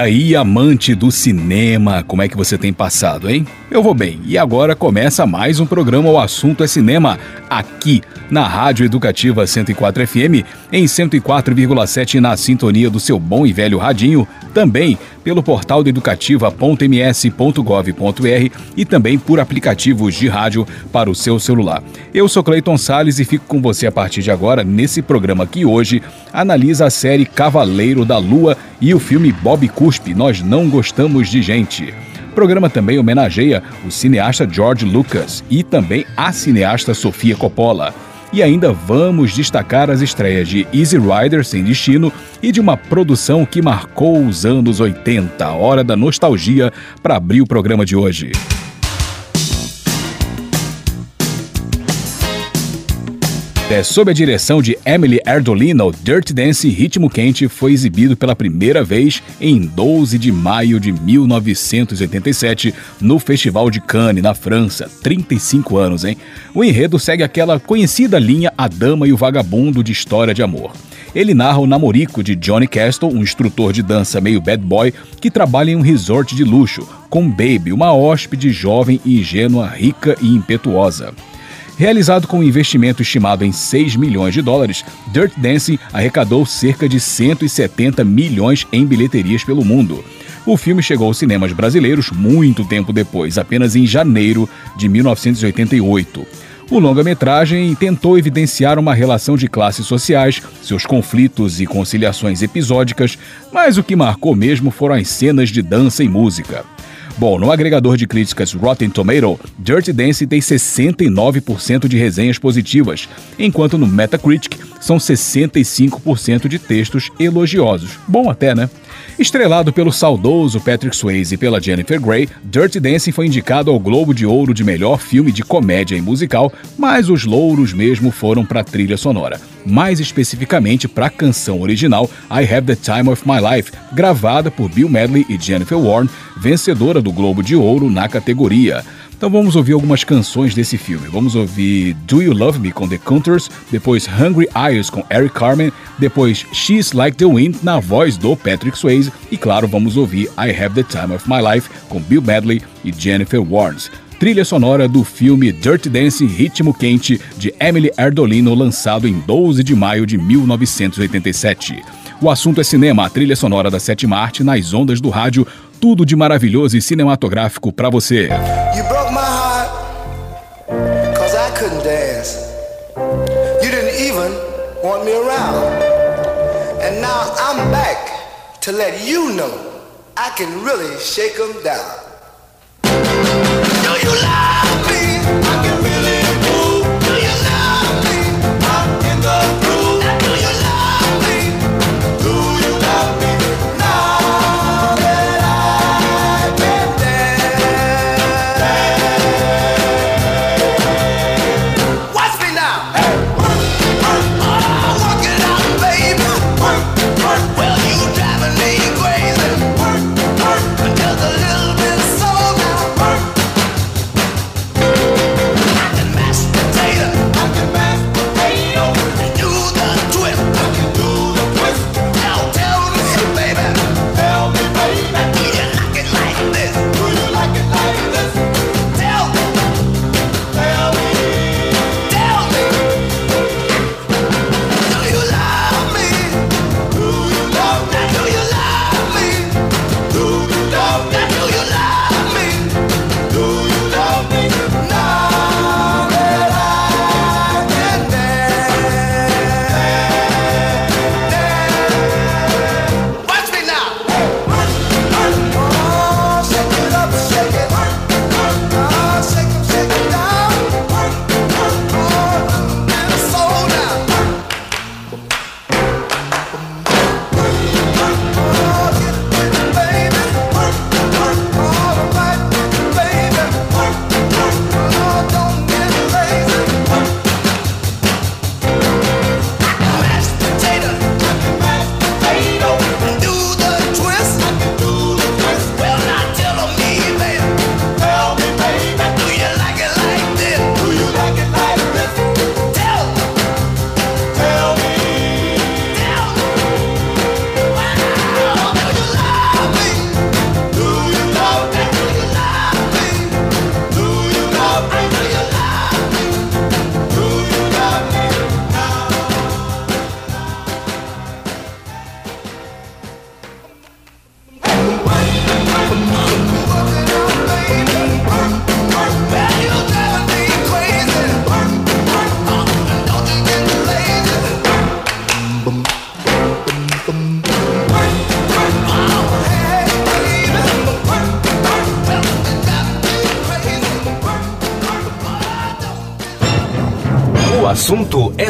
aí, amante do cinema, como é que você tem passado, hein? Eu vou bem. E agora começa mais um programa O Assunto é Cinema, aqui na Rádio Educativa 104 FM, em 104,7 na sintonia do seu bom e velho radinho, também pelo portal educativa.ms.gov.br e também por aplicativos de rádio para o seu celular. Eu sou Cleiton Sales e fico com você a partir de agora nesse programa que hoje analisa a série Cavaleiro da Lua e o filme Bob Cuspe, Nós Não Gostamos de Gente. O programa também homenageia o cineasta George Lucas e também a cineasta Sofia Coppola. E ainda vamos destacar as estreias de Easy Rider Sem Destino e de uma produção que marcou os anos 80, a hora da nostalgia, para abrir o programa de hoje. É, sob a direção de Emily Erdolino, Dirty Dance Ritmo Quente foi exibido pela primeira vez em 12 de maio de 1987 no Festival de Cannes, na França. 35 anos, hein? O enredo segue aquela conhecida linha A Dama e o Vagabundo de história de amor. Ele narra o namorico de Johnny Castle, um instrutor de dança meio bad boy que trabalha em um resort de luxo, com Baby, uma hóspede jovem e ingênua, rica e impetuosa. Realizado com um investimento estimado em 6 milhões de dólares, Dirt Dancing arrecadou cerca de 170 milhões em bilheterias pelo mundo. O filme chegou aos cinemas brasileiros muito tempo depois, apenas em janeiro de 1988. O longa-metragem tentou evidenciar uma relação de classes sociais, seus conflitos e conciliações episódicas, mas o que marcou mesmo foram as cenas de dança e música. Bom, no agregador de críticas Rotten Tomato, Dirty Dance tem 69% de resenhas positivas, enquanto no Metacritic são 65% de textos elogiosos. Bom até, né? Estrelado pelo saudoso Patrick Swayze e pela Jennifer Grey, Dirty Dancing foi indicado ao Globo de Ouro de melhor filme de comédia e musical, mas os louros mesmo foram para a trilha sonora, mais especificamente para a canção original I Have the Time of My Life, gravada por Bill Medley e Jennifer Warren, vencedora do Globo de Ouro na categoria. Então vamos ouvir algumas canções desse filme. Vamos ouvir Do You Love Me com The Counters, depois Hungry Eyes com Eric Carmen, depois She's Like the Wind na voz do Patrick Swayze e claro, vamos ouvir I Have the Time of My Life com Bill Medley e Jennifer Warnes. Trilha sonora do filme Dirty Dancing Ritmo Quente de Emily Erdolino, lançado em 12 de maio de 1987. O assunto é cinema, a trilha sonora da sétima arte nas ondas do rádio, tudo de maravilhoso e cinematográfico para você. You broke my heart, cause I couldn't dance. You didn't even want me around. And now I'm back to let you know I can really shake them down. You love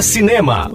cinema.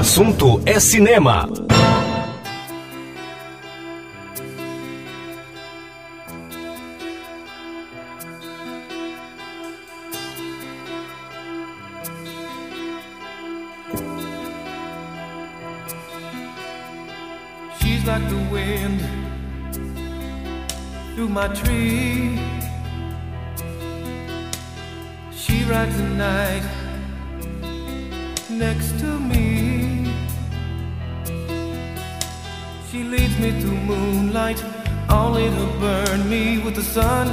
Assunto é cinema. She's like the wind through my tree. She rides the night next to me. She leads me through moonlight, only to burn me with the sun.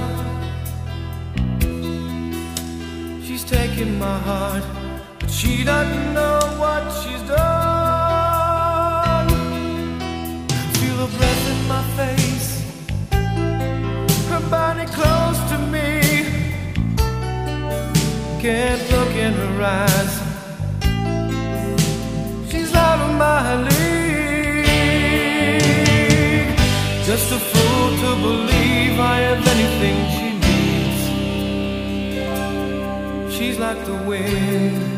She's taking my heart, but she doesn't know what she's done. Feel her breath in my face, her body close to me. Can't look in her eyes. She's out of my league. Just a fool to believe I have anything she needs. She's like the wind.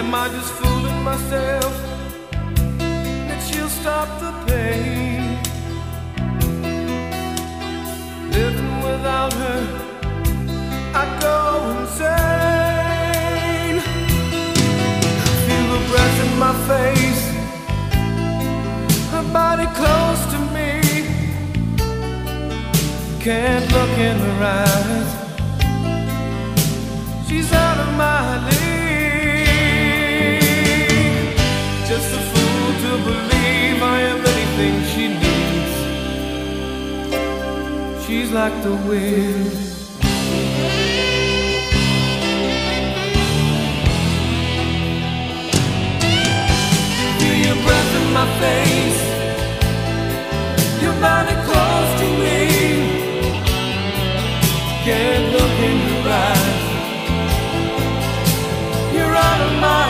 Am I just fooling myself that she'll stop the pain? Living without her, I go insane. Feel the breath in my face, her body close to me. Can't look in her eyes. She's out of my league. Am anything she needs. She's like the wind. Feel your breath in my face. Your body close to me. Can't look in your eyes. You're out of my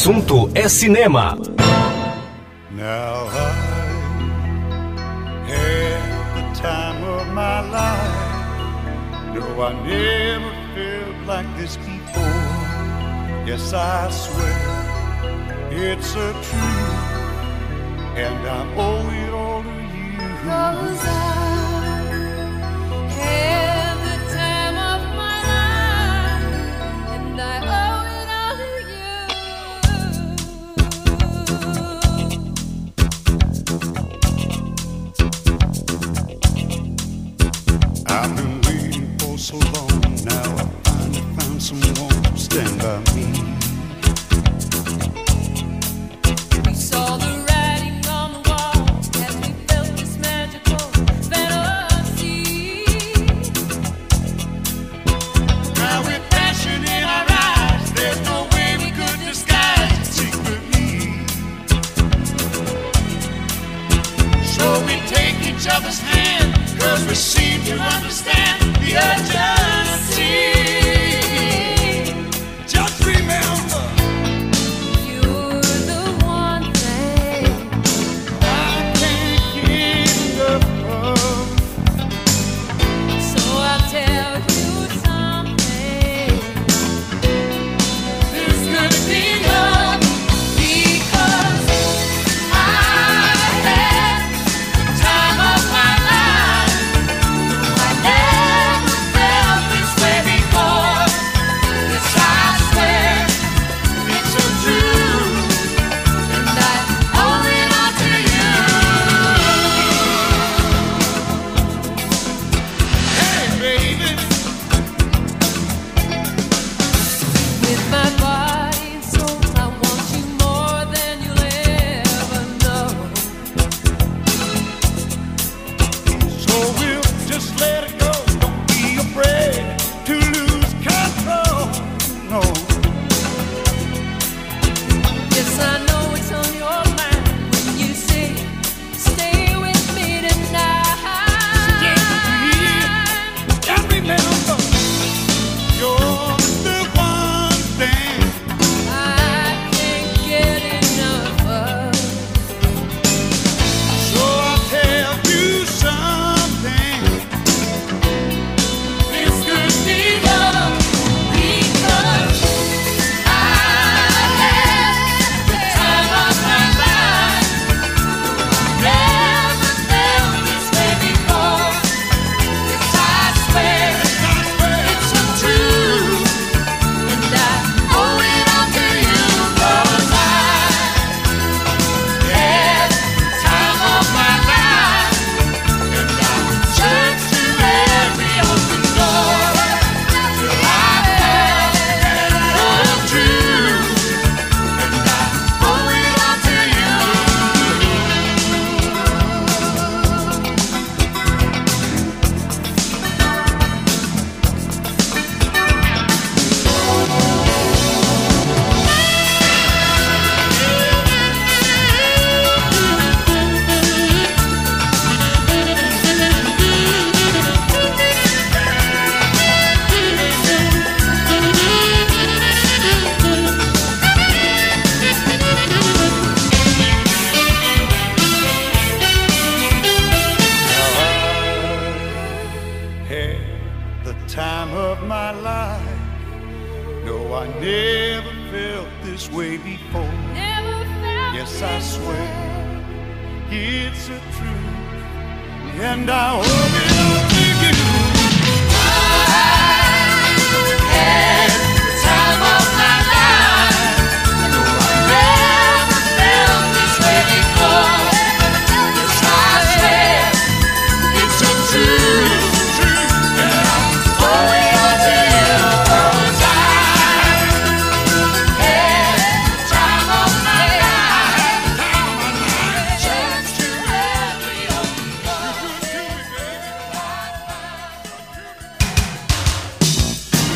assunto é cinema. Now I had the time of my life. No, I never felt like this before. Yes, I swear it's a truth, and I owe it all to you. So long now. I finally found someone to stand by me.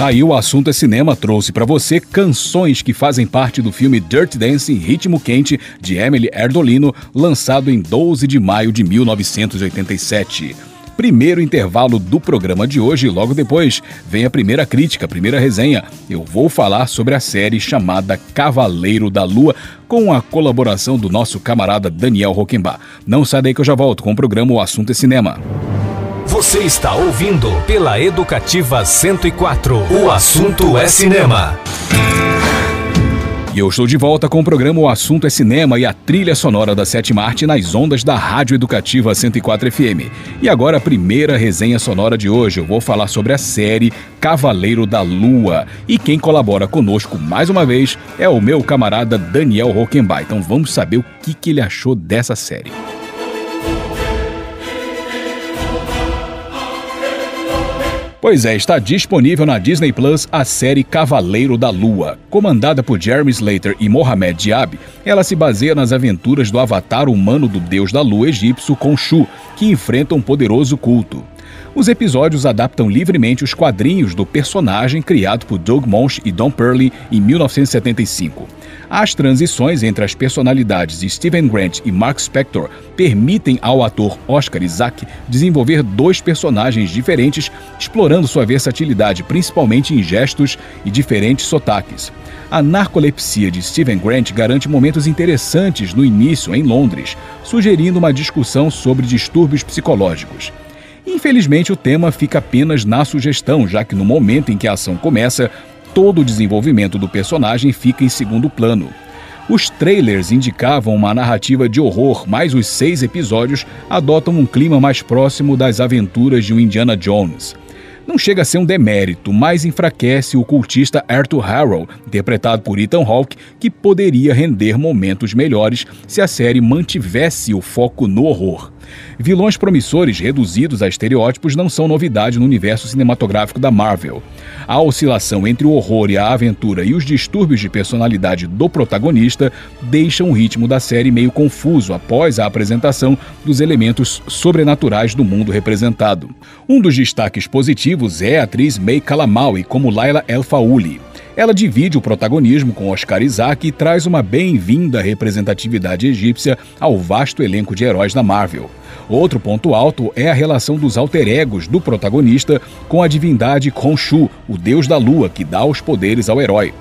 Aí o assunto é cinema trouxe pra você canções que fazem parte do filme Dirty Dancing Ritmo Quente de Emily Erdolino, lançado em 12 de maio de 1987. Primeiro intervalo do programa de hoje, logo depois vem a primeira crítica, a primeira resenha. Eu vou falar sobre a série chamada Cavaleiro da Lua, com a colaboração do nosso camarada Daniel Roquembar. Não sai daí que eu já volto com o programa O Assunto é Cinema. Você está ouvindo pela Educativa 104. O assunto é cinema. E eu estou de volta com o programa O Assunto é Cinema e a trilha sonora da Sétima Arte nas ondas da Rádio Educativa 104 FM. E agora a primeira resenha sonora de hoje. Eu vou falar sobre a série Cavaleiro da Lua. E quem colabora conosco mais uma vez é o meu camarada Daniel Rockenbach. Então vamos saber o que, que ele achou dessa série. Pois é, está disponível na Disney Plus a série Cavaleiro da Lua. Comandada por Jeremy Slater e Mohamed Diab, ela se baseia nas aventuras do avatar humano do deus da lua egípcio Khonshu, que enfrenta um poderoso culto. Os episódios adaptam livremente os quadrinhos do personagem criado por Doug Monch e Don Perlin em 1975. As transições entre as personalidades de Steven Grant e Mark Spector permitem ao ator Oscar Isaac desenvolver dois personagens diferentes, explorando sua versatilidade principalmente em gestos e diferentes sotaques. A narcolepsia de Steven Grant garante momentos interessantes no início em Londres, sugerindo uma discussão sobre distúrbios psicológicos. Infelizmente, o tema fica apenas na sugestão, já que no momento em que a ação começa, todo o desenvolvimento do personagem fica em segundo plano. Os trailers indicavam uma narrativa de horror, mas os seis episódios adotam um clima mais próximo das aventuras de um Indiana Jones. Não chega a ser um demérito, mas enfraquece o cultista Arthur Harrow, interpretado por Ethan Hawke, que poderia render momentos melhores se a série mantivesse o foco no horror. Vilões promissores reduzidos a estereótipos não são novidade no universo cinematográfico da Marvel. A oscilação entre o horror e a aventura e os distúrbios de personalidade do protagonista deixam o ritmo da série meio confuso após a apresentação dos elementos sobrenaturais do mundo representado. Um dos destaques positivos é a atriz May Calamaui como Laila El Faouli. Ela divide o protagonismo com Oscar Isaac e traz uma bem-vinda representatividade egípcia ao vasto elenco de heróis da Marvel. Outro ponto alto é a relação dos alter egos do protagonista com a divindade Khonshu, o deus da lua que dá os poderes ao herói.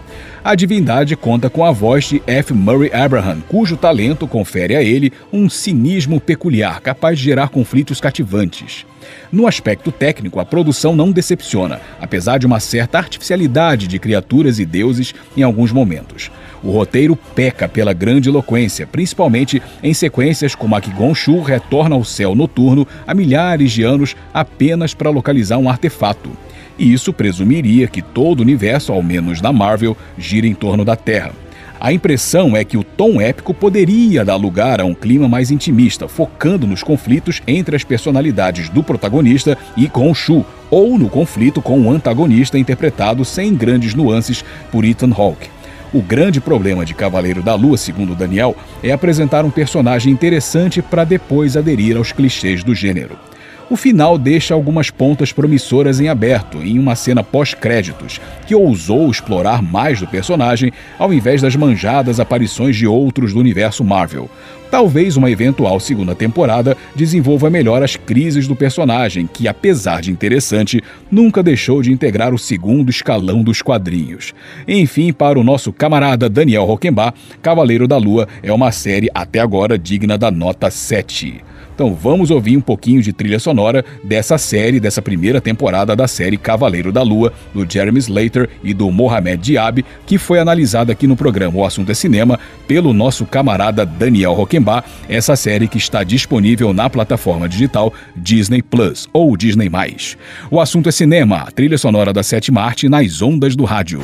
A divindade conta com a voz de F. Murray Abraham, cujo talento confere a ele um cinismo peculiar capaz de gerar conflitos cativantes. No aspecto técnico, a produção não decepciona, apesar de uma certa artificialidade de criaturas e deuses em alguns momentos. O roteiro peca pela grande eloquência, principalmente em sequências como a que Gonshu retorna ao céu noturno há milhares de anos apenas para localizar um artefato. E isso presumiria que todo o universo, ao menos na Marvel, gira em torno da Terra. A impressão é que o tom épico poderia dar lugar a um clima mais intimista, focando nos conflitos entre as personalidades do protagonista e Khonshu, ou no conflito com o antagonista interpretado sem grandes nuances por Ethan Hawke. O grande problema de Cavaleiro da Lua, segundo Daniel, é apresentar um personagem interessante para depois aderir aos clichês do gênero. O final deixa algumas pontas promissoras em aberto em uma cena pós-créditos, que ousou explorar mais do personagem ao invés das manjadas aparições de outros do universo Marvel. Talvez uma eventual segunda temporada desenvolva melhor as crises do personagem, que, apesar de interessante, nunca deixou de integrar o segundo escalão dos quadrinhos. Enfim, para o nosso camarada Daniel Roquembar, Cavaleiro da Lua é uma série até agora digna da nota 7. Então vamos ouvir um pouquinho de trilha sonora dessa série, dessa primeira temporada da série Cavaleiro da Lua, do Jeremy Slater e do Mohamed Diab, que foi analisada aqui no programa O Assunto é Cinema pelo nosso camarada Daniel Roquembar, essa série que está disponível na plataforma digital Disney Plus ou Disney+. O Assunto é Cinema, a trilha sonora da sétima arte nas ondas do rádio.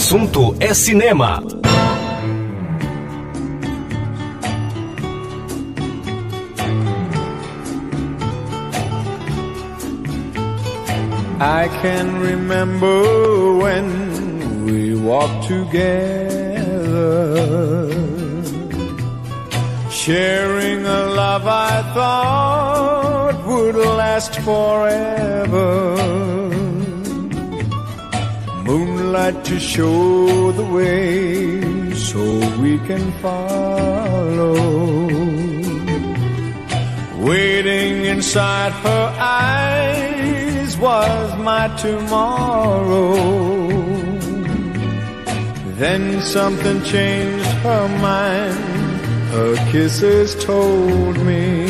Assunto é cinema. I can remember when we walked together, sharing a love I thought would last forever. Moonlight to show the way so we can follow. Waiting inside her eyes was my tomorrow. Then something changed her mind. Her kisses told me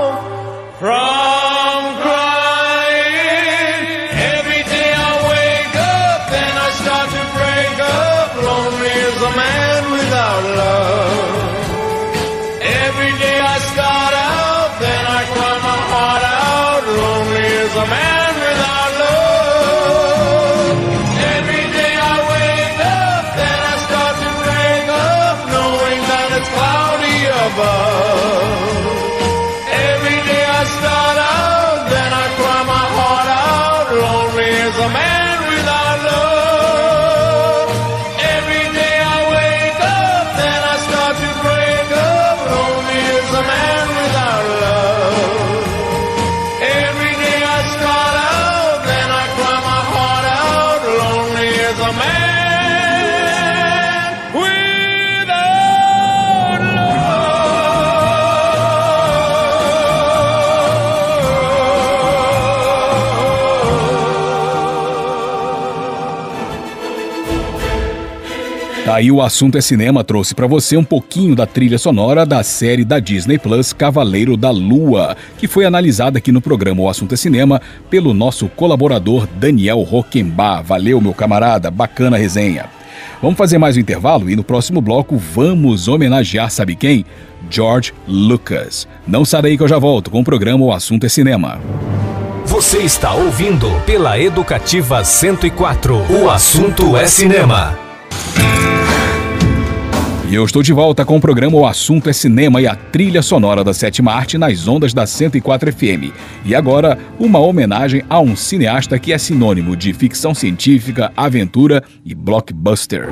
Aí o assunto é cinema trouxe pra você um pouquinho da trilha sonora da série da Disney Plus Cavaleiro da Lua, que foi analisada aqui no programa O Assunto é Cinema pelo nosso colaborador Daniel Roquembar. Valeu, meu camarada, bacana resenha. Vamos fazer mais um intervalo e no próximo bloco vamos homenagear, sabe quem? George Lucas. Não sai daí que eu já volto com o programa O Assunto é Cinema. Você está ouvindo pela Educativa 104. O assunto é cinema. E eu estou de volta com o programa O Assunto é Cinema e a trilha sonora da sétima arte nas ondas da 104 FM. E agora, uma homenagem a um cineasta que é sinônimo de ficção científica, aventura e blockbuster.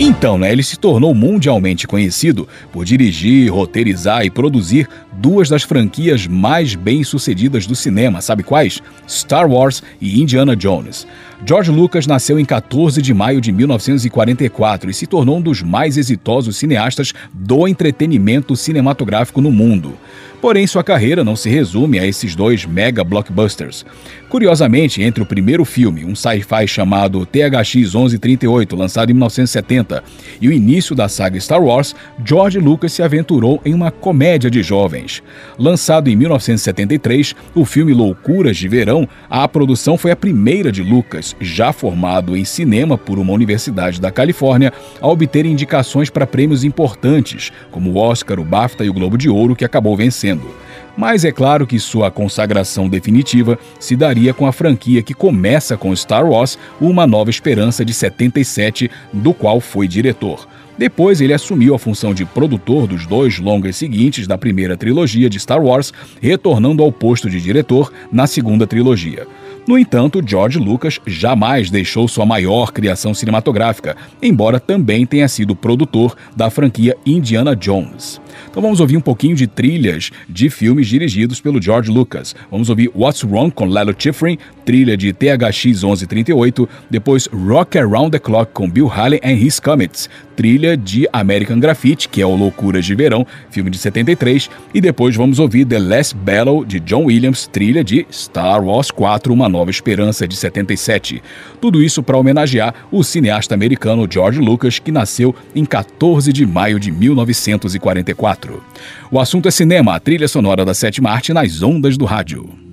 Então, né, ele se tornou mundialmente conhecido por dirigir, roteirizar e produzir duas das franquias mais bem-sucedidas do cinema, sabe quais? Star Wars e Indiana Jones. George Lucas nasceu em 14 de maio de 1944 e se tornou um dos mais exitosos cineastas do entretenimento cinematográfico no mundo. Porém, sua carreira não se resume a esses dois mega blockbusters. Curiosamente, entre o primeiro filme, um sci-fi chamado THX 1138, lançado em 1970, e o início da saga Star Wars, George Lucas se aventurou em uma comédia de jovens. Lançado em 1973, o filme Loucuras de Verão, a produção foi a primeira de Lucas, já formado em cinema por uma universidade da Califórnia, a obter indicações para prêmios importantes, como o Oscar, o BAFTA e o Globo de Ouro, que acabou vencendo. Mas é claro que sua consagração definitiva se daria com a franquia que começa com Star Wars, Uma Nova Esperança de 77, do qual foi diretor. Depois, ele assumiu a função de produtor dos dois longas seguintes da primeira trilogia de Star Wars, retornando ao posto de diretor na segunda trilogia. No entanto, George Lucas jamais deixou sua maior criação cinematográfica, embora também tenha sido produtor da franquia Indiana Jones. Então vamos ouvir um pouquinho de trilhas de filmes dirigidos pelo George Lucas. Vamos ouvir What's Wrong com Lalo Schifrin, trilha de THX 1138, depois Rock Around the Clock com Bill Haley and His Comets, trilha de American Graffiti, que é o Loucuras de Verão, filme de 73, e depois vamos ouvir The Last Battle de John Williams, trilha de Star Wars 4, Uma Nova Esperança de 77. Tudo isso para homenagear o cineasta americano George Lucas, que nasceu em 14 de maio de 1944. O assunto é cinema, a trilha sonora da sétima arte nas ondas do rádio.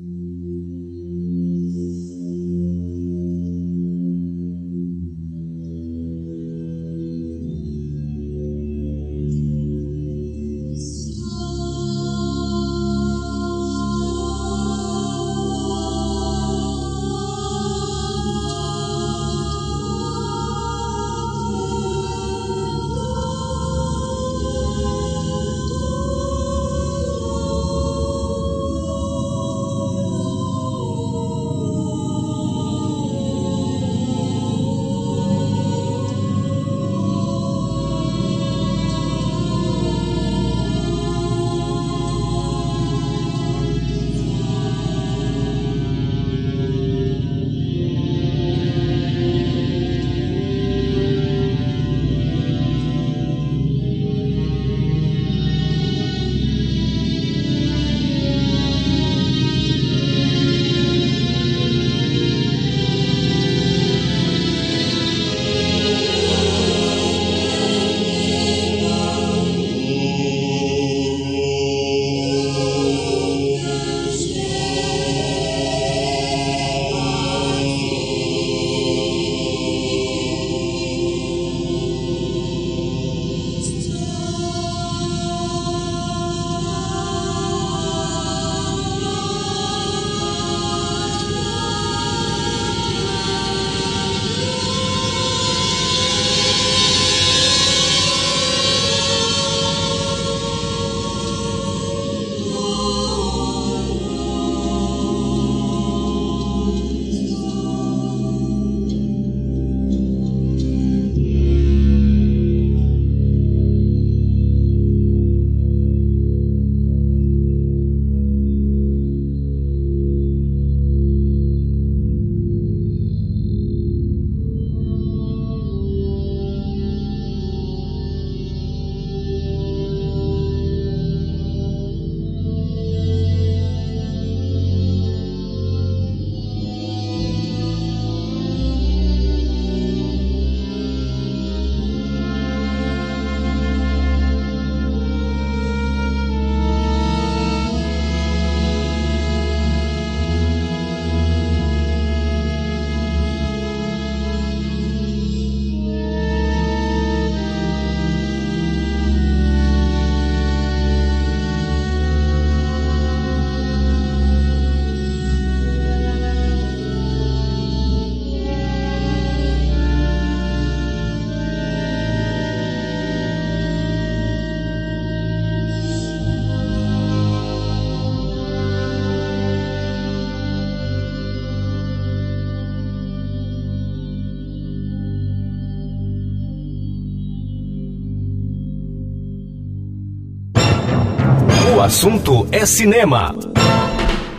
Assunto é cinema.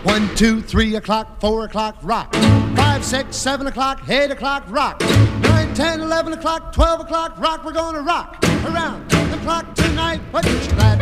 One, two, three o'clock, four o'clock, rock. Five, six, seven o'clock, eight o'clock, rock. Nine, ten, eleven o'clock, twelve o'clock, rock. We're gonna rock around the tonight. Put your glad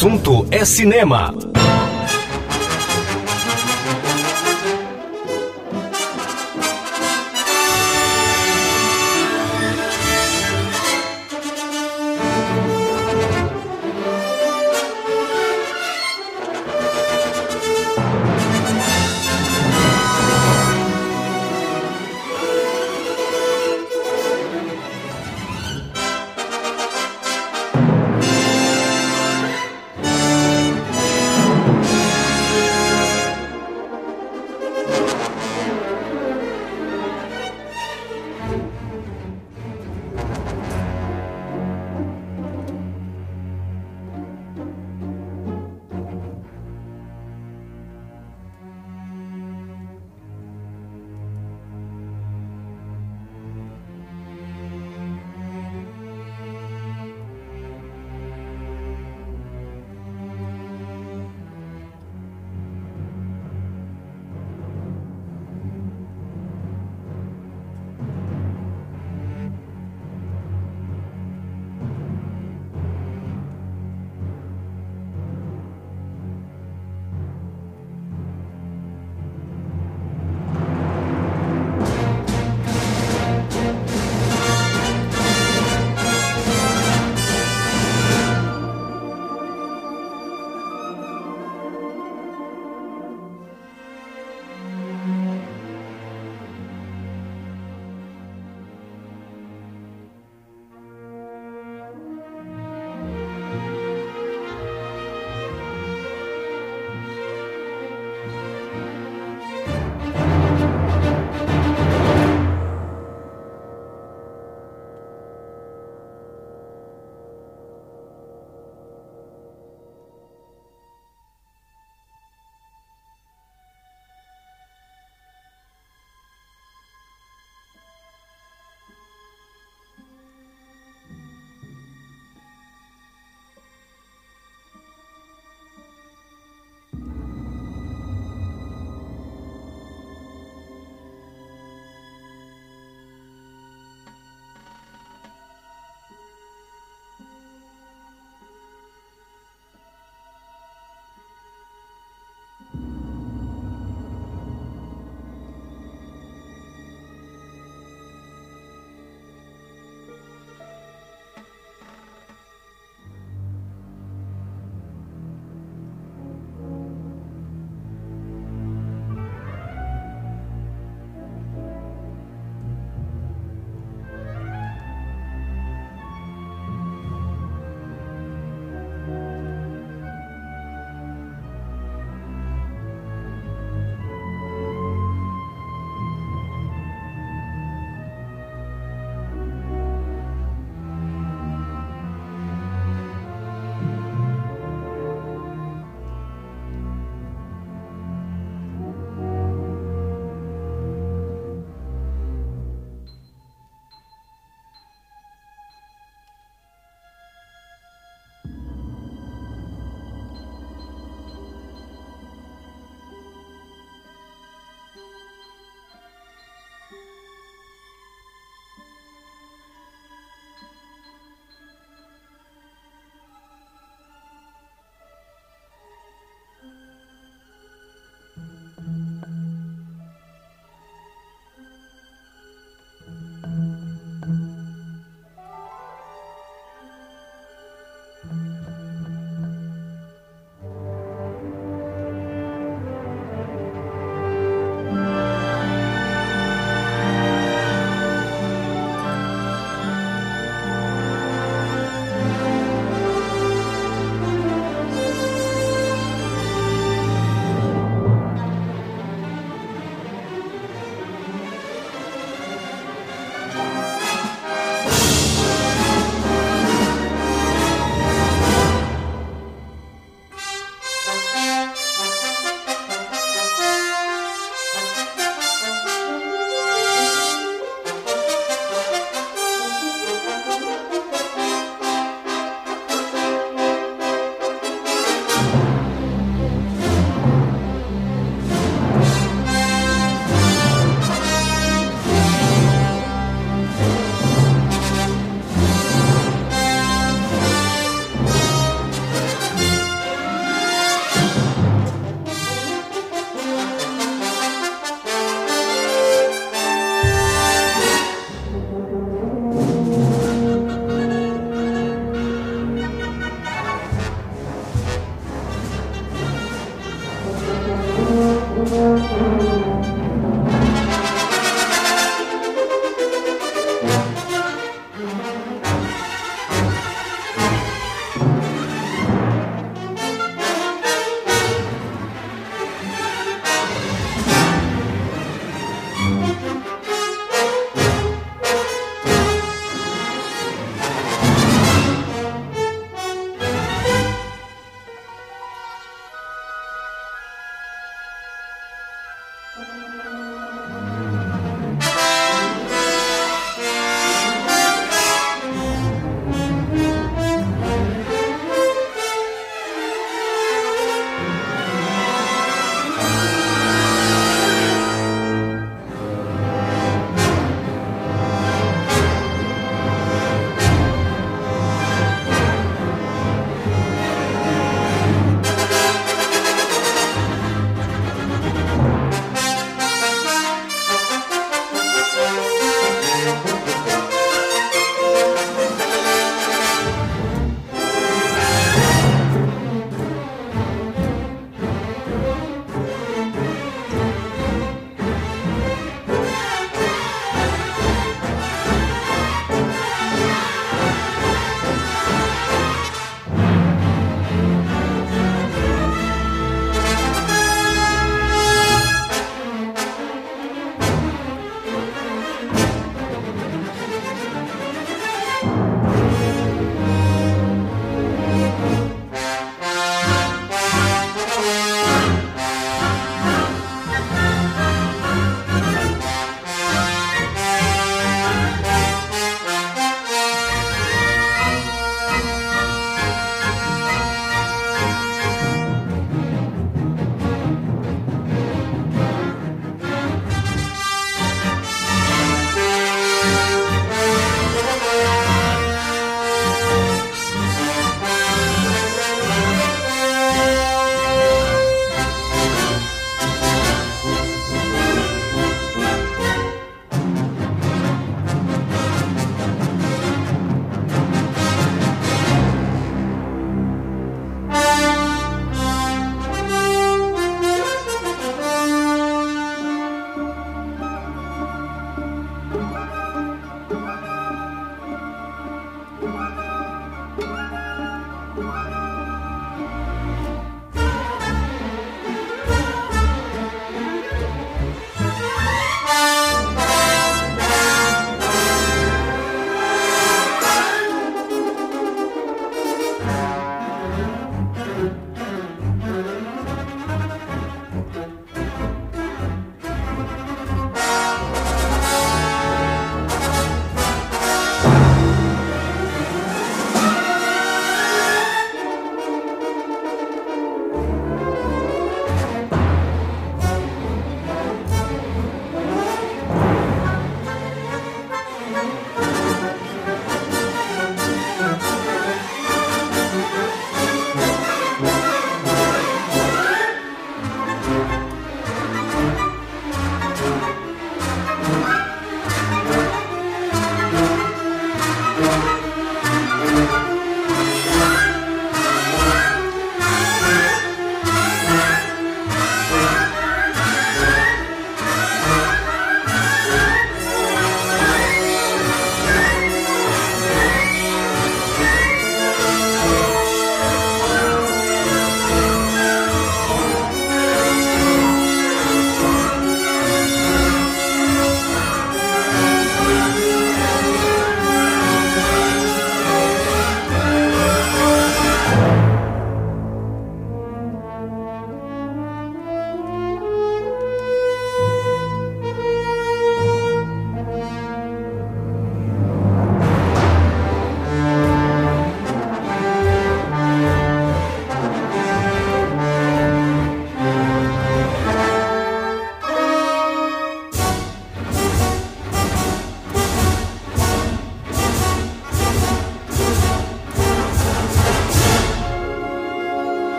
assunto é cinema.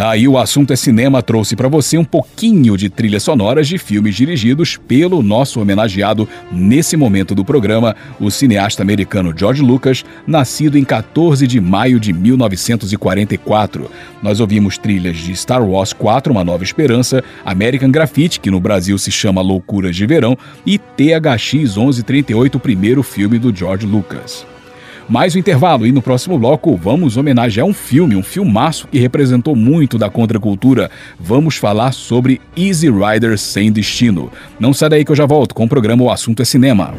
Tá aí o assunto é cinema trouxe para você um pouquinho de trilhas sonoras de filmes dirigidos pelo nosso homenageado nesse momento do programa, o cineasta americano George Lucas, nascido em 14 de maio de 1944. Nós ouvimos trilhas de Star Wars 4, Uma Nova Esperança, American Graffiti, que no Brasil se chama Loucuras de Verão, e THX 1138, o primeiro filme do George Lucas. Mais um intervalo e no próximo bloco vamos homenagear um filme, um filmaço que representou muito da contracultura. Vamos falar sobre Easy Rider Sem Destino. Não sai daí que eu já volto com o programa O Assunto é Cinema.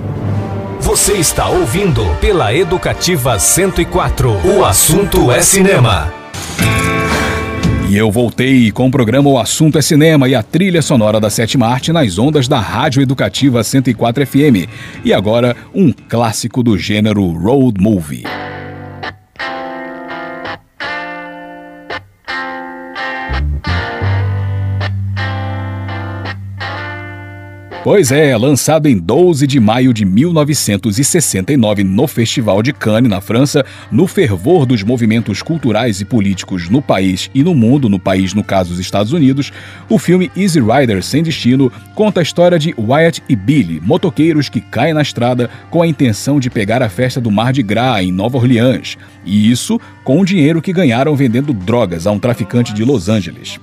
Você está ouvindo pela Educativa 104. O assunto é cinema. E eu voltei com o programa O Assunto é Cinema e a trilha sonora da sétima arte nas ondas da Rádio Educativa 104 FM. E agora, um clássico do gênero road movie. Pois é, lançado em 12 de maio de 1969 no Festival de Cannes, na França, no fervor dos movimentos culturais e políticos no país e no mundo, no país, no caso, os Estados Unidos, o filme Easy Rider Sem Destino conta a história de Wyatt e Billy, motoqueiros que caem na estrada com a intenção de pegar a festa do Mardi Gras em Nova Orleans, e isso com o dinheiro que ganharam vendendo drogas a um traficante de Los Angeles.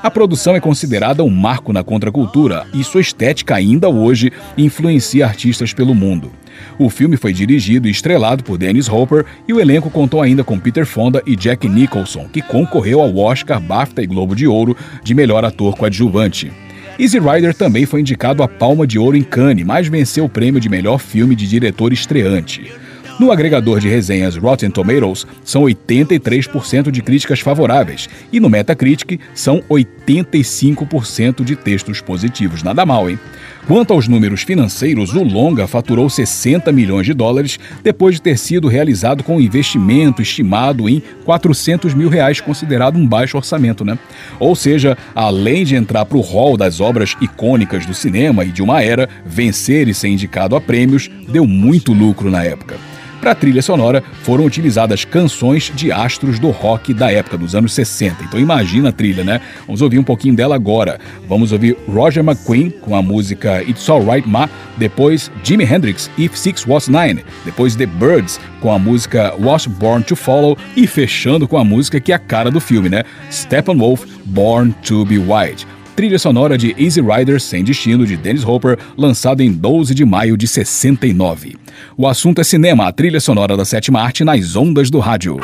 A produção é considerada um marco na contracultura e sua estética ainda hoje influencia artistas pelo mundo. O filme foi dirigido e estrelado por Dennis Hopper e o elenco contou ainda com Peter Fonda e Jack Nicholson, que concorreu ao Oscar, BAFTA e Globo de Ouro de melhor ator coadjuvante. Easy Rider também foi indicado à Palma de Ouro em Cannes, mas venceu o prêmio de melhor filme de diretor estreante. No agregador de resenhas Rotten Tomatoes, são 83% de críticas favoráveis e no Metacritic são 85% de textos positivos. Nada mal, hein? Quanto aos números financeiros, o longa faturou 60 milhões de dólares depois de ter sido realizado com um investimento estimado em 400 mil reais, considerado um baixo orçamento, né? Ou seja, além de entrar para o hall das obras icônicas do cinema e de uma era, vencer e ser indicado a prêmios deu muito lucro na época. Para a trilha sonora, foram utilizadas canções de astros do rock da época, dos anos 60. Então imagina a trilha, né? Vamos ouvir um pouquinho dela agora. Vamos ouvir Roger McQueen com a música It's Alright Ma, depois Jimi Hendrix, If Six Was Nine, depois The Birds com a música Was Born to Follow e fechando com a música que é a cara do filme, né? Steppenwolf, Born to Be Wild trilha sonora de Easy Rider Sem Destino, de Dennis Hopper, lançado em 12 de maio de 69. O assunto é cinema, a trilha sonora da sétima arte nas ondas do rádio.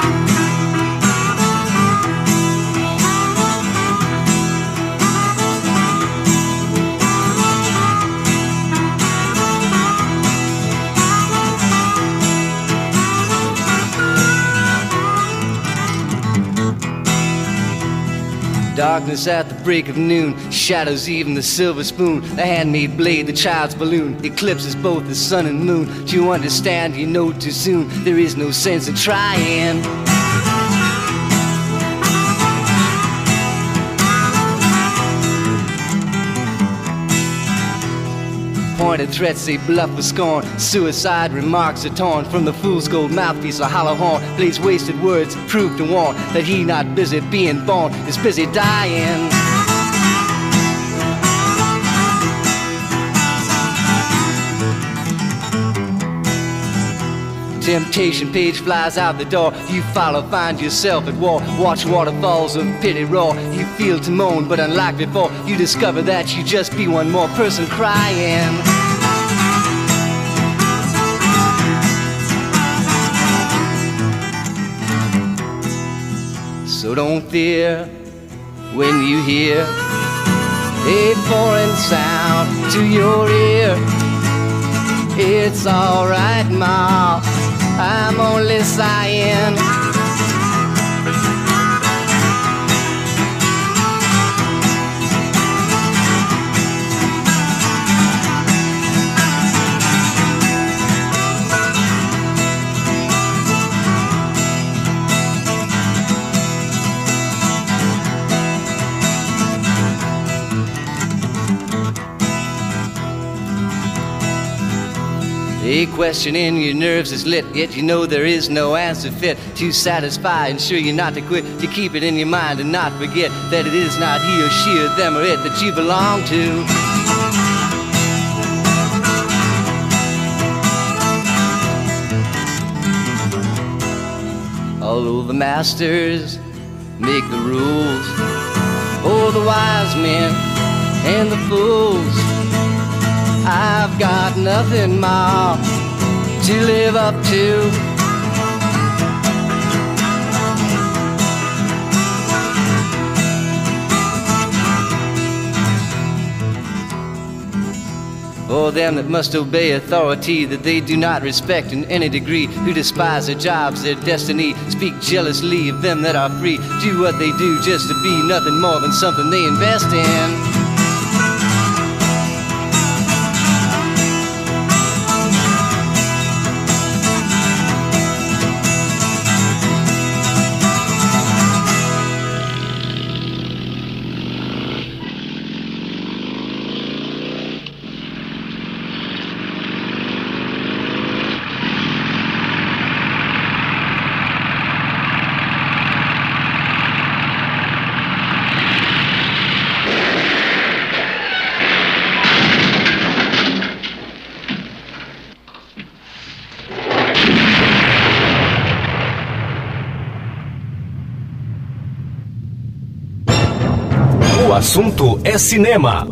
Darkness at the break of noon, shadows even the silver spoon, the handmade blade, the child's balloon, eclipses both the sun and moon. Do you understand, you know too soon, there is no sense in trying. Pointed threats they bluff with scorn. Suicide remarks are torn from the fool's gold mouthpiece, a hollow horn. Blades wasted words prove to warn that he not busy being born is busy dying. Temptation page flies out the door. You follow, find yourself at war. Watch waterfalls of pity roar. You feel to moan, but unlike before, you discover that you just be one more person crying. Don't fear when you hear a foreign sound to your ear. It's alright, Ma. I'm only sighing. A question in your nerves is lit, yet you know there is no answer fit to satisfy. Ensure you're not to quit, to keep it in your mind and not forget that it is not he or she or them or it that you belong to. Although the masters make the rules, oh, the wise men and the fools. I've got nothing more to live up to. Oh, them that must obey authority that they do not respect in any degree, who despise their jobs, their destiny, speak jealously of them that are free, do what they do just to be nothing more than something they invest in. Assunto é cinema.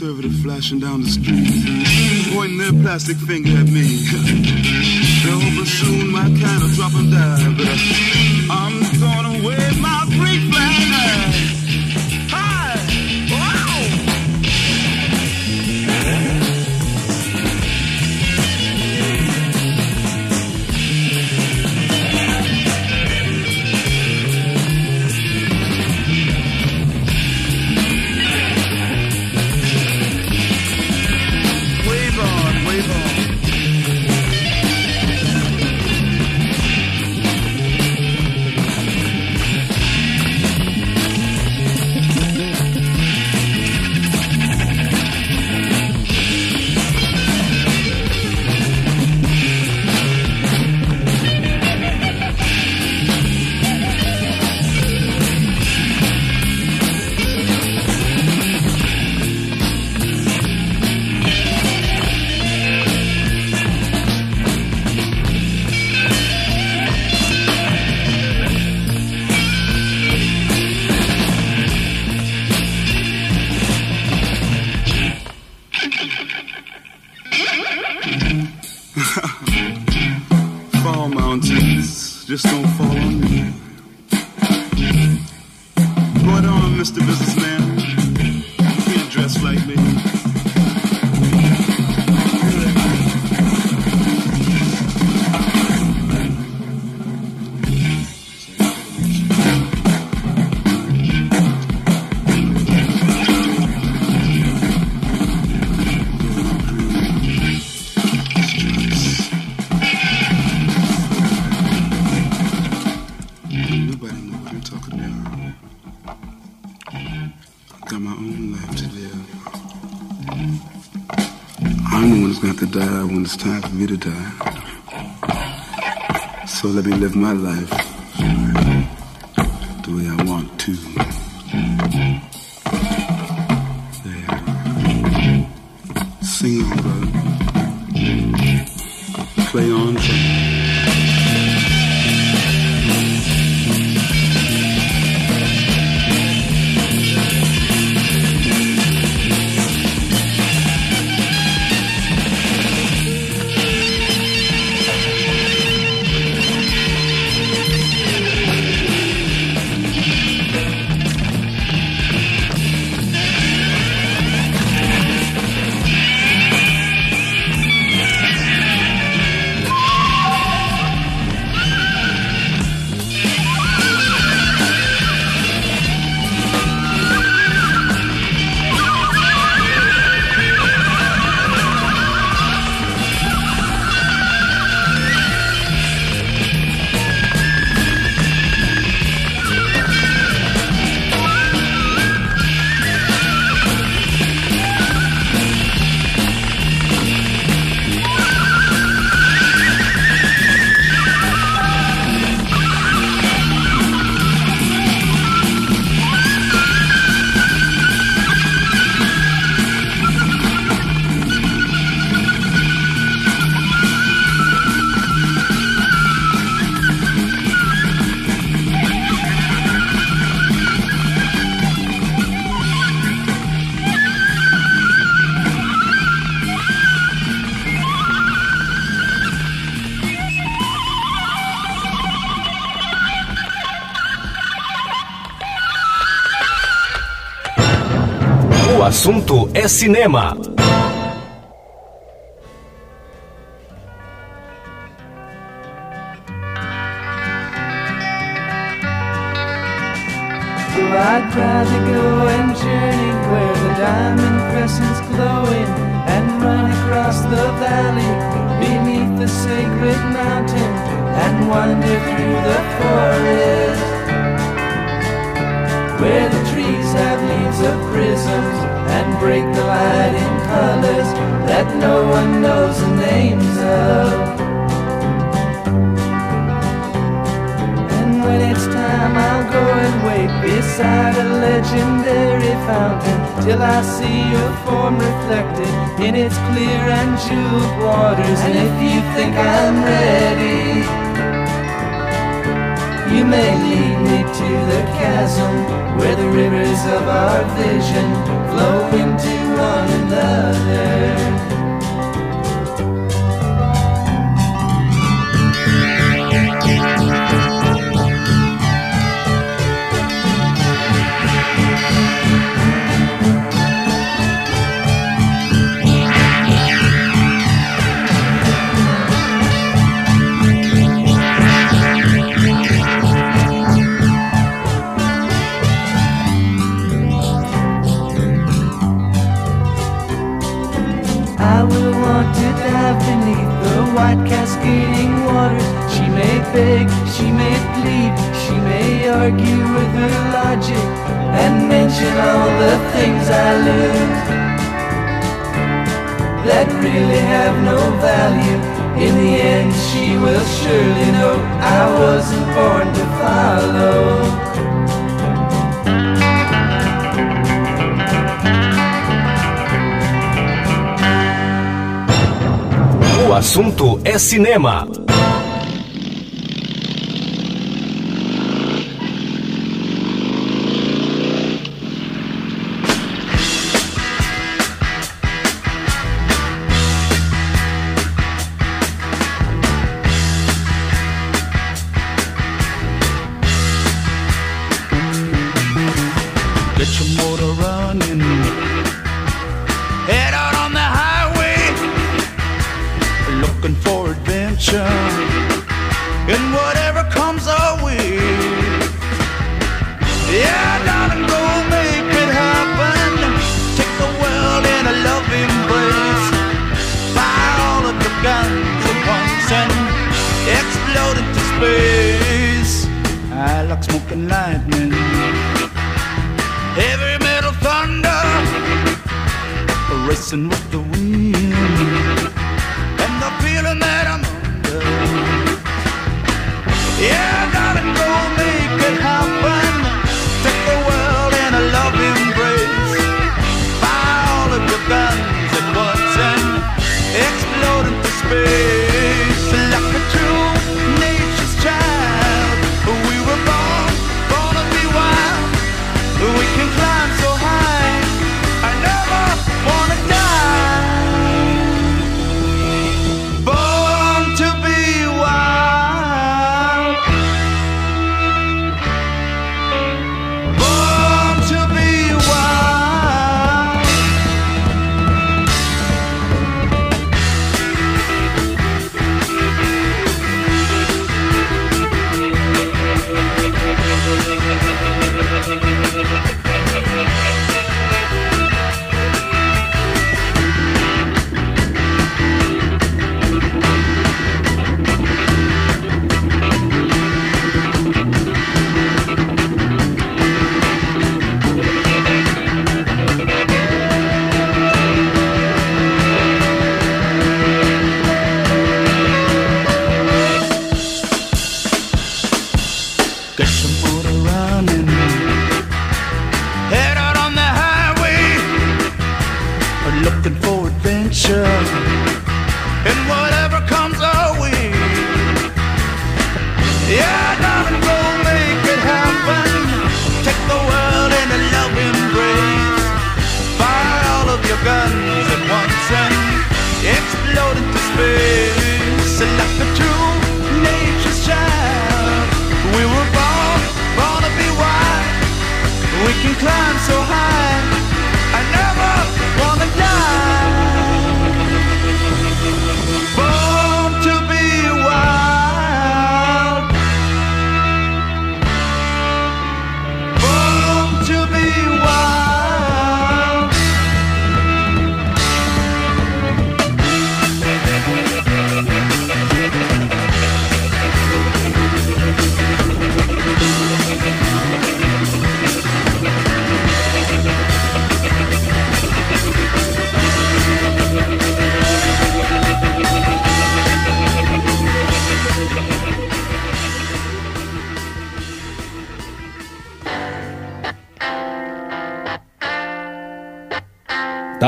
Conservative flashing down the street, pointing their plastic finger me to die. So let me live my life the way I want to. Sing on, brother. Play on, brother. assunto é cinema. You'll surely know I wasn't born to follow. O assunto é cinema.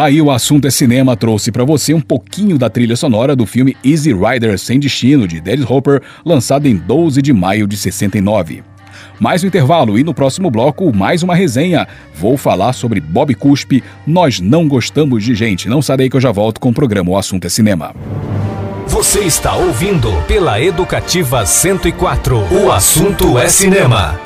Aí o assunto é cinema trouxe pra você um pouquinho da trilha sonora do filme Easy Rider Sem Destino de Dennis Hopper, lançado em 12 de maio de 69. Mais um intervalo e no próximo bloco mais uma resenha. Vou falar sobre Bob Cuspe. Nós não gostamos de gente. Não daí que eu já volto com o programa O Assunto é Cinema. Você está ouvindo pela Educativa 104. O assunto é cinema.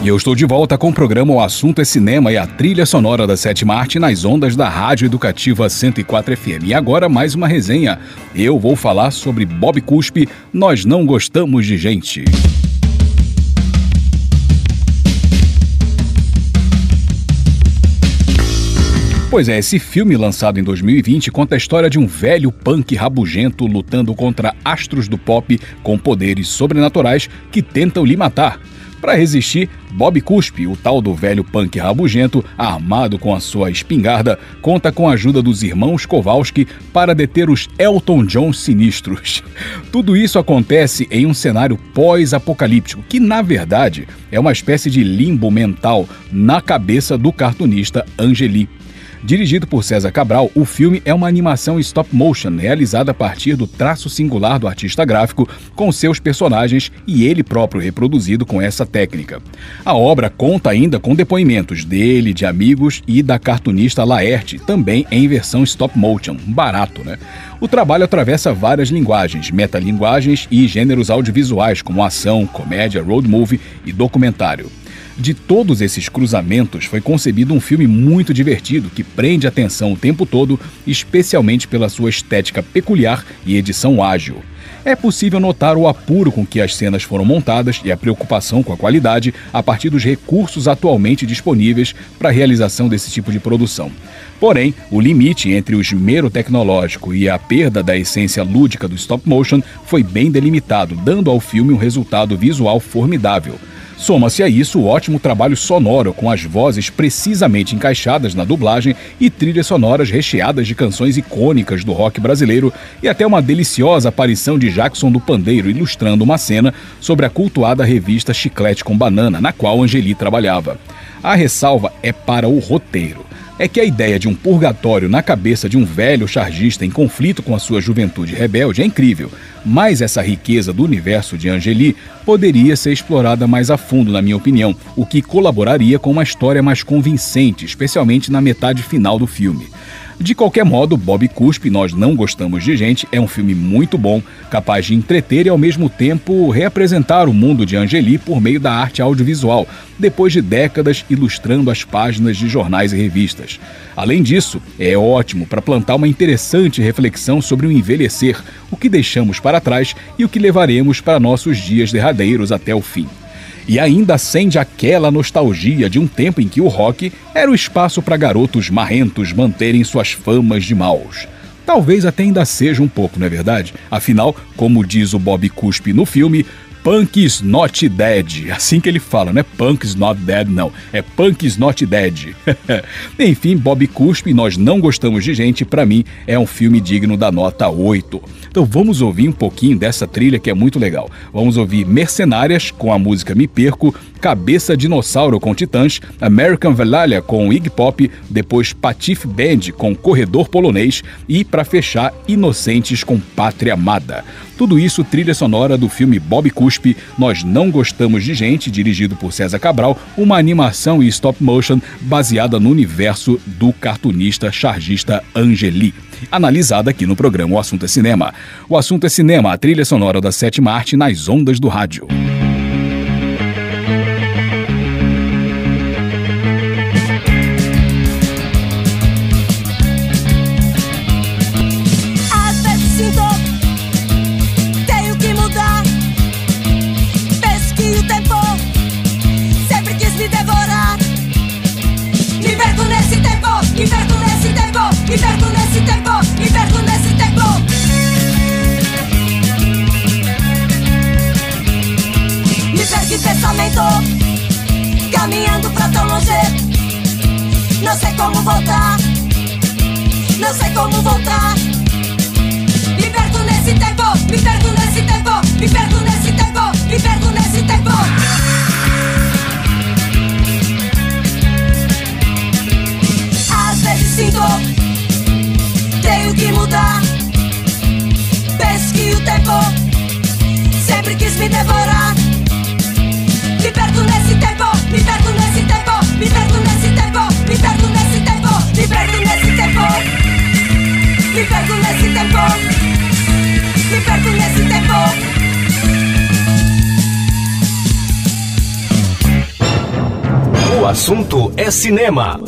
E eu estou de volta com o programa O Assunto é Cinema e a trilha sonora da sétima arte nas ondas da Rádio Educativa 104 FM. E agora mais uma resenha. Eu vou falar sobre Bob Cuspe, Nós Não Gostamos de Gente. Pois é, esse filme lançado em 2020 conta a história de um velho punk rabugento lutando contra astros do pop com poderes sobrenaturais que tentam lhe matar. Para resistir, Bob Cuspe, o tal do velho punk rabugento, armado com a sua espingarda, conta com a ajuda dos irmãos Kowalski para deter os Elton John sinistros. Tudo isso acontece em um cenário pós-apocalíptico, que na verdade é uma espécie de limbo mental na cabeça do cartunista Angeli. Dirigido por César Cabral, o filme é uma animação stop motion realizada a partir do traço singular do artista gráfico com seus personagens e ele próprio reproduzido com essa técnica. A obra conta ainda com depoimentos dele, de amigos e da cartunista Laerte, também em versão stop motion, barato, né? O trabalho atravessa várias linguagens, metalinguagens e gêneros audiovisuais como ação, comédia, road movie e documentário. De todos esses cruzamentos, foi concebido um filme muito divertido que prende a atenção o tempo todo, especialmente pela sua estética peculiar e edição ágil. É possível notar o apuro com que as cenas foram montadas e a preocupação com a qualidade a partir dos recursos atualmente disponíveis para a realização desse tipo de produção. Porém, o limite entre o esmero tecnológico e a perda da essência lúdica do stop motion foi bem delimitado, dando ao filme um resultado visual formidável. Soma-se a isso o ótimo trabalho sonoro, com as vozes precisamente encaixadas na dublagem e trilhas sonoras recheadas de canções icônicas do rock brasileiro e até uma deliciosa aparição de Jackson do Pandeiro ilustrando uma cena sobre a cultuada revista Chiclete com Banana, na qual Angeli trabalhava. A ressalva é para o roteiro é que a ideia de um purgatório na cabeça de um velho chargista em conflito com a sua juventude rebelde é incrível, mas essa riqueza do universo de Angeli poderia ser explorada mais a fundo, na minha opinião, o que colaboraria com uma história mais convincente, especialmente na metade final do filme. De qualquer modo, Bob Cuspe, Nós Não Gostamos de Gente, é um filme muito bom, capaz de entreter e ao mesmo tempo reapresentar o mundo de Angeli por meio da arte audiovisual, depois de décadas ilustrando as páginas de jornais e revistas. Além disso, é ótimo para plantar uma interessante reflexão sobre o envelhecer, o que deixamos para trás e o que levaremos para nossos dias derradeiros até o fim e ainda acende aquela nostalgia de um tempo em que o rock era o espaço para garotos marrentos manterem suas famas de maus. Talvez até ainda seja um pouco, não é verdade? Afinal, como diz o Bob Cuspe no filme, Punk is not dead. Assim que ele fala, não é Punk is not dead, não. É Punk is not dead. Enfim, Bob Cuspe, Nós Não Gostamos de Gente, para mim, é um filme digno da nota 8. Então vamos ouvir um pouquinho dessa trilha que é muito legal. Vamos ouvir Mercenárias com a música Me Perco, Cabeça Dinossauro com Titãs, American Velalia com Iggy Pop, depois Patife Band com Corredor Polonês e, para fechar, Inocentes com Pátria Amada. Tudo isso trilha sonora do filme Bob Cuspe, Nós Não Gostamos de Gente, dirigido por César Cabral, uma animação e stop motion baseada no universo do cartunista chargista Angeli. Analisada aqui no programa O Assunto é Cinema. O Assunto é Cinema, a trilha sonora da sétima arte nas ondas do rádio. Cinema.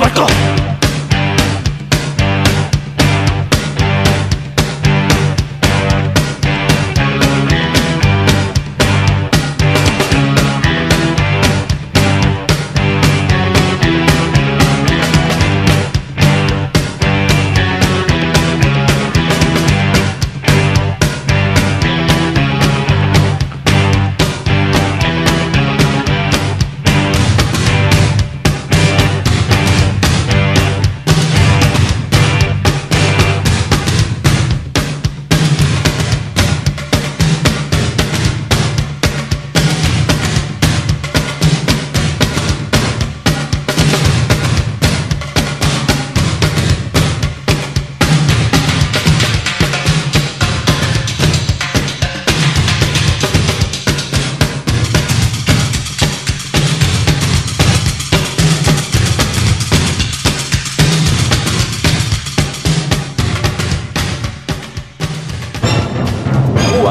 puerco.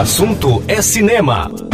Assunto é cinema.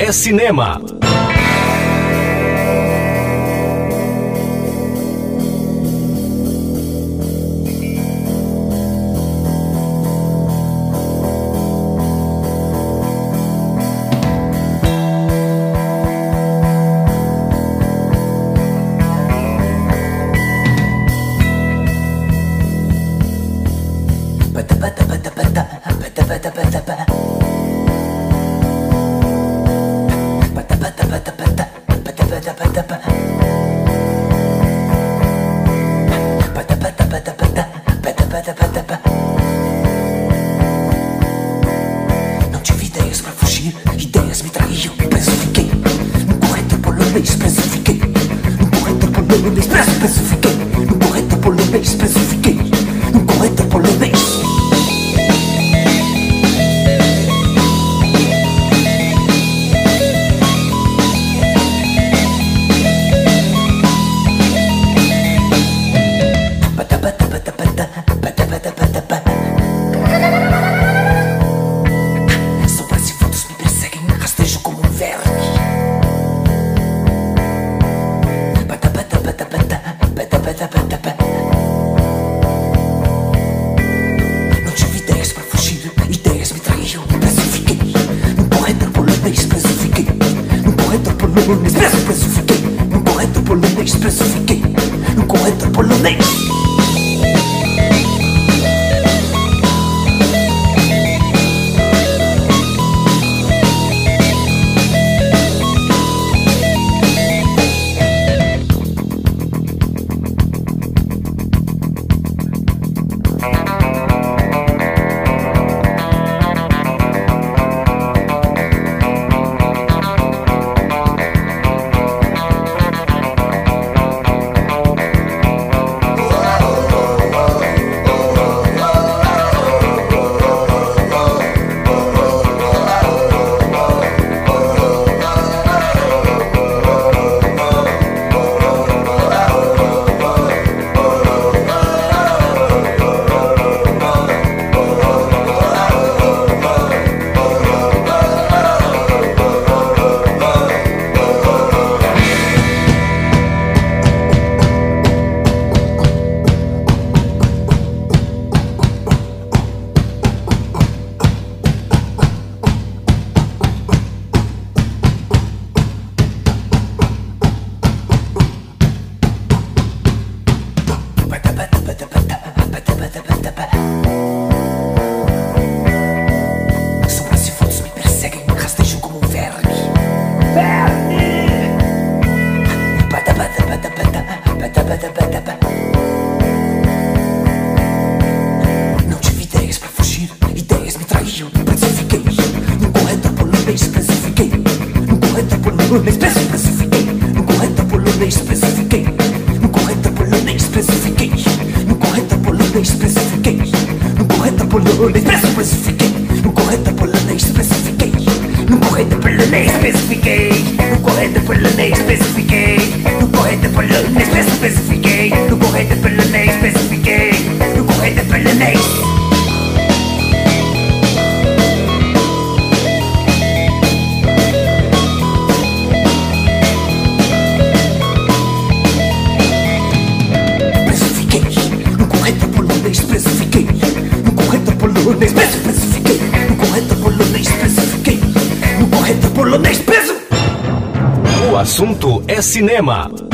é cinema. Expresso, expresso, fiquei. Num correto polonês, expresso, fiquei. Num correto polonês. Cinema.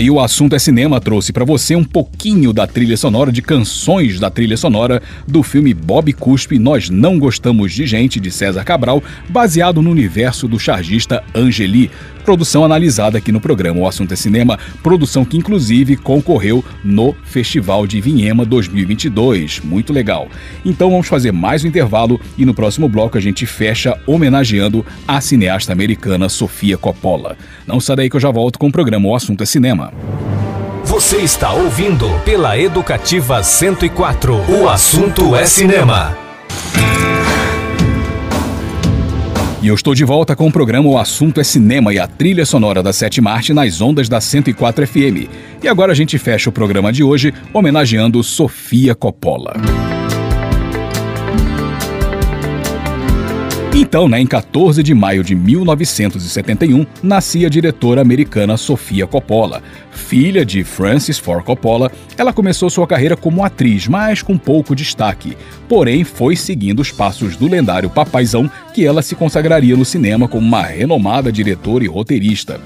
Aí o assunto é cinema trouxe pra você um pouquinho da trilha sonora de canções da trilha sonora do filme Bob Cuspe Nós Não Gostamos de Gente de César Cabral, baseado no universo do chargista Angeli. Produção analisada aqui no programa O Assunto é Cinema, produção que inclusive concorreu no Festival de Vinhema 2022. Muito legal. Então vamos fazer mais um intervalo e no próximo bloco a gente fecha homenageando a cineasta americana Sofia Coppola. Não sai daí que eu já volto com o programa O Assunto é Cinema. Você está ouvindo pela Educativa 104. O assunto é cinema. E eu estou de volta com o programa O Assunto é Cinema e a trilha sonora da Sete Marte nas ondas da 104 FM. E agora a gente fecha o programa de hoje homenageando Sofia Coppola. Então, né, em 14 de maio de 1971, nascia a diretora americana Sofia Coppola. Filha de Francis Ford Coppola, ela começou sua carreira como atriz, mas com pouco destaque. Porém, foi seguindo os passos do lendário Papaizão que ela se consagraria no cinema como uma renomada diretora e roteirista.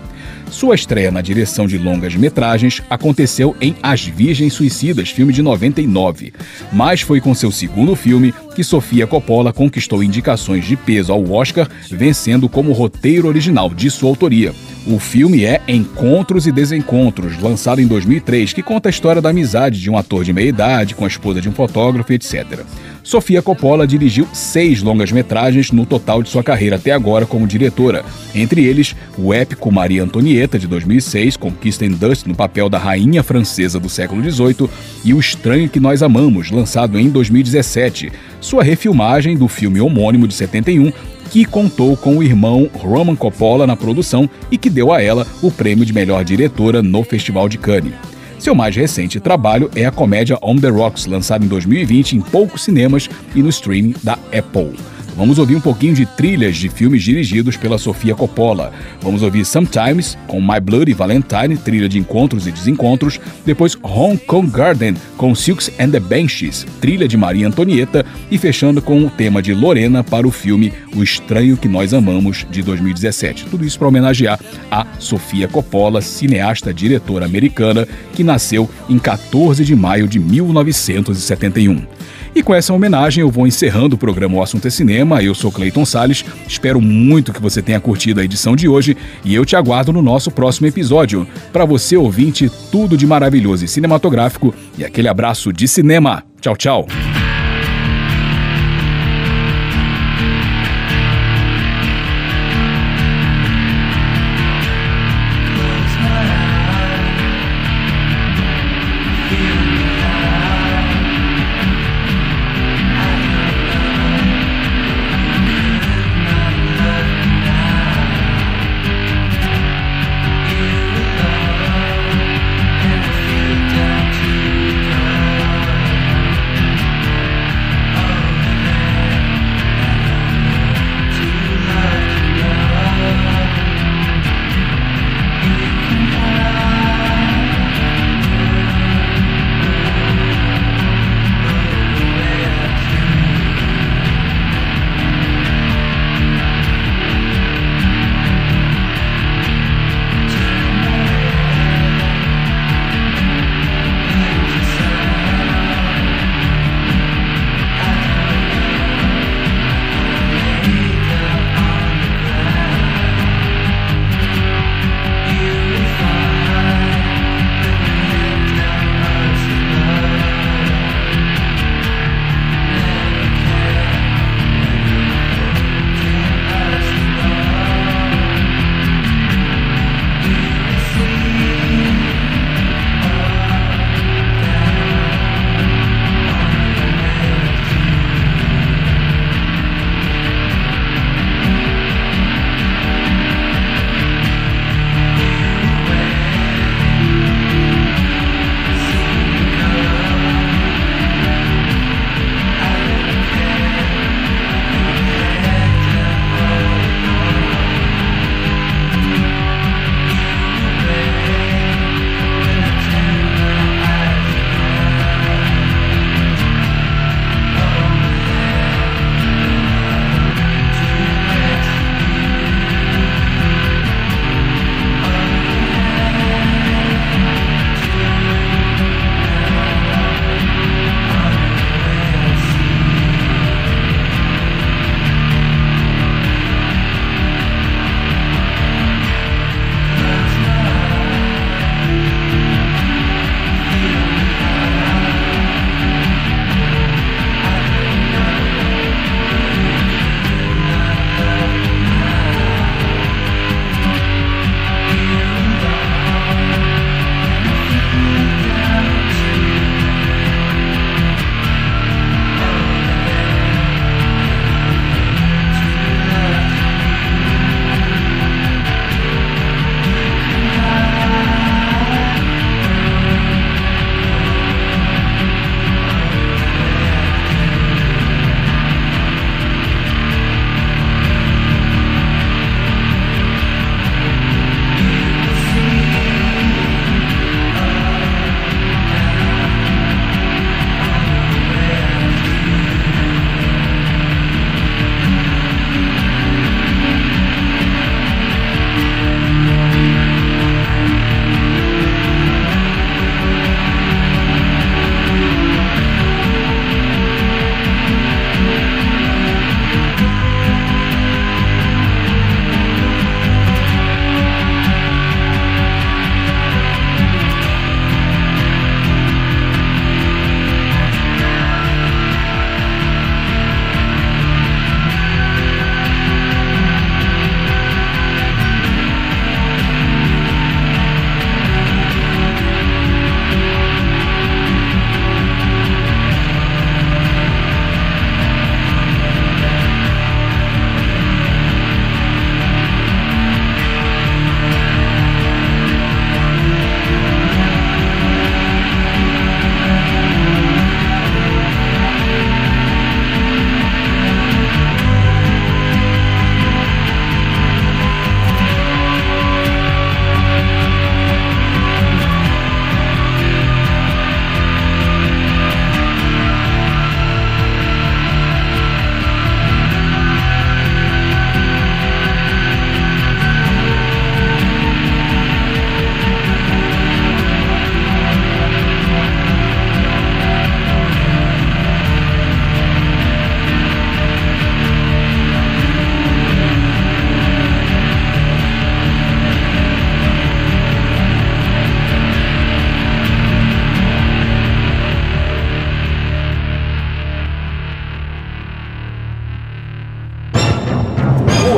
Sua estreia na direção de longas metragens aconteceu em As Virgens Suicidas, filme de 99. Mas foi com seu segundo filme que Sofia Coppola conquistou indicações de peso ao Oscar, vencendo como roteiro original de sua autoria. O filme é Encontros e Desencontros, lançado em 2003, que conta a história da amizade de um ator de meia-idade com a esposa de um fotógrafo, etc. Sofia Coppola dirigiu seis longas-metragens no total de sua carreira até agora como diretora, entre eles o épico Maria Antonieta, de 2006, com Kirsten Dunst no papel da rainha francesa do século XVIII, e O Estranho que Nós Amamos, lançado em 2017, sua refilmagem do filme homônimo de 71, que contou com o irmão Roman Coppola na produção e que deu a ela o prêmio de melhor diretora no Festival de Cannes. Seu mais recente trabalho é a comédia On the Rocks, lançada em 2020 em poucos cinemas e no streaming da Apple. Vamos ouvir um pouquinho de trilhas de filmes dirigidos pela Sofia Coppola. Vamos ouvir Sometimes com My Bloody Valentine, trilha de encontros e desencontros. Depois Hong Kong Garden com Silks and the Banshees, trilha de Maria Antonieta. E fechando com o tema de Lorena para o filme O Estranho que Nós Amamos de 2017. Tudo isso para homenagear a Sofia Coppola, cineasta diretora americana que nasceu em 14 de maio de 1971. E com essa homenagem eu vou encerrando o programa O Assunto é Cinema. Eu sou Cleiton Sales. Espero muito que você tenha curtido a edição de hoje e eu te aguardo no nosso próximo episódio. Para você ouvinte, tudo de maravilhoso e cinematográfico e aquele abraço de cinema. Tchau, tchau.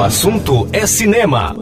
Assunto é cinema.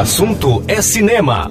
Assunto é cinema.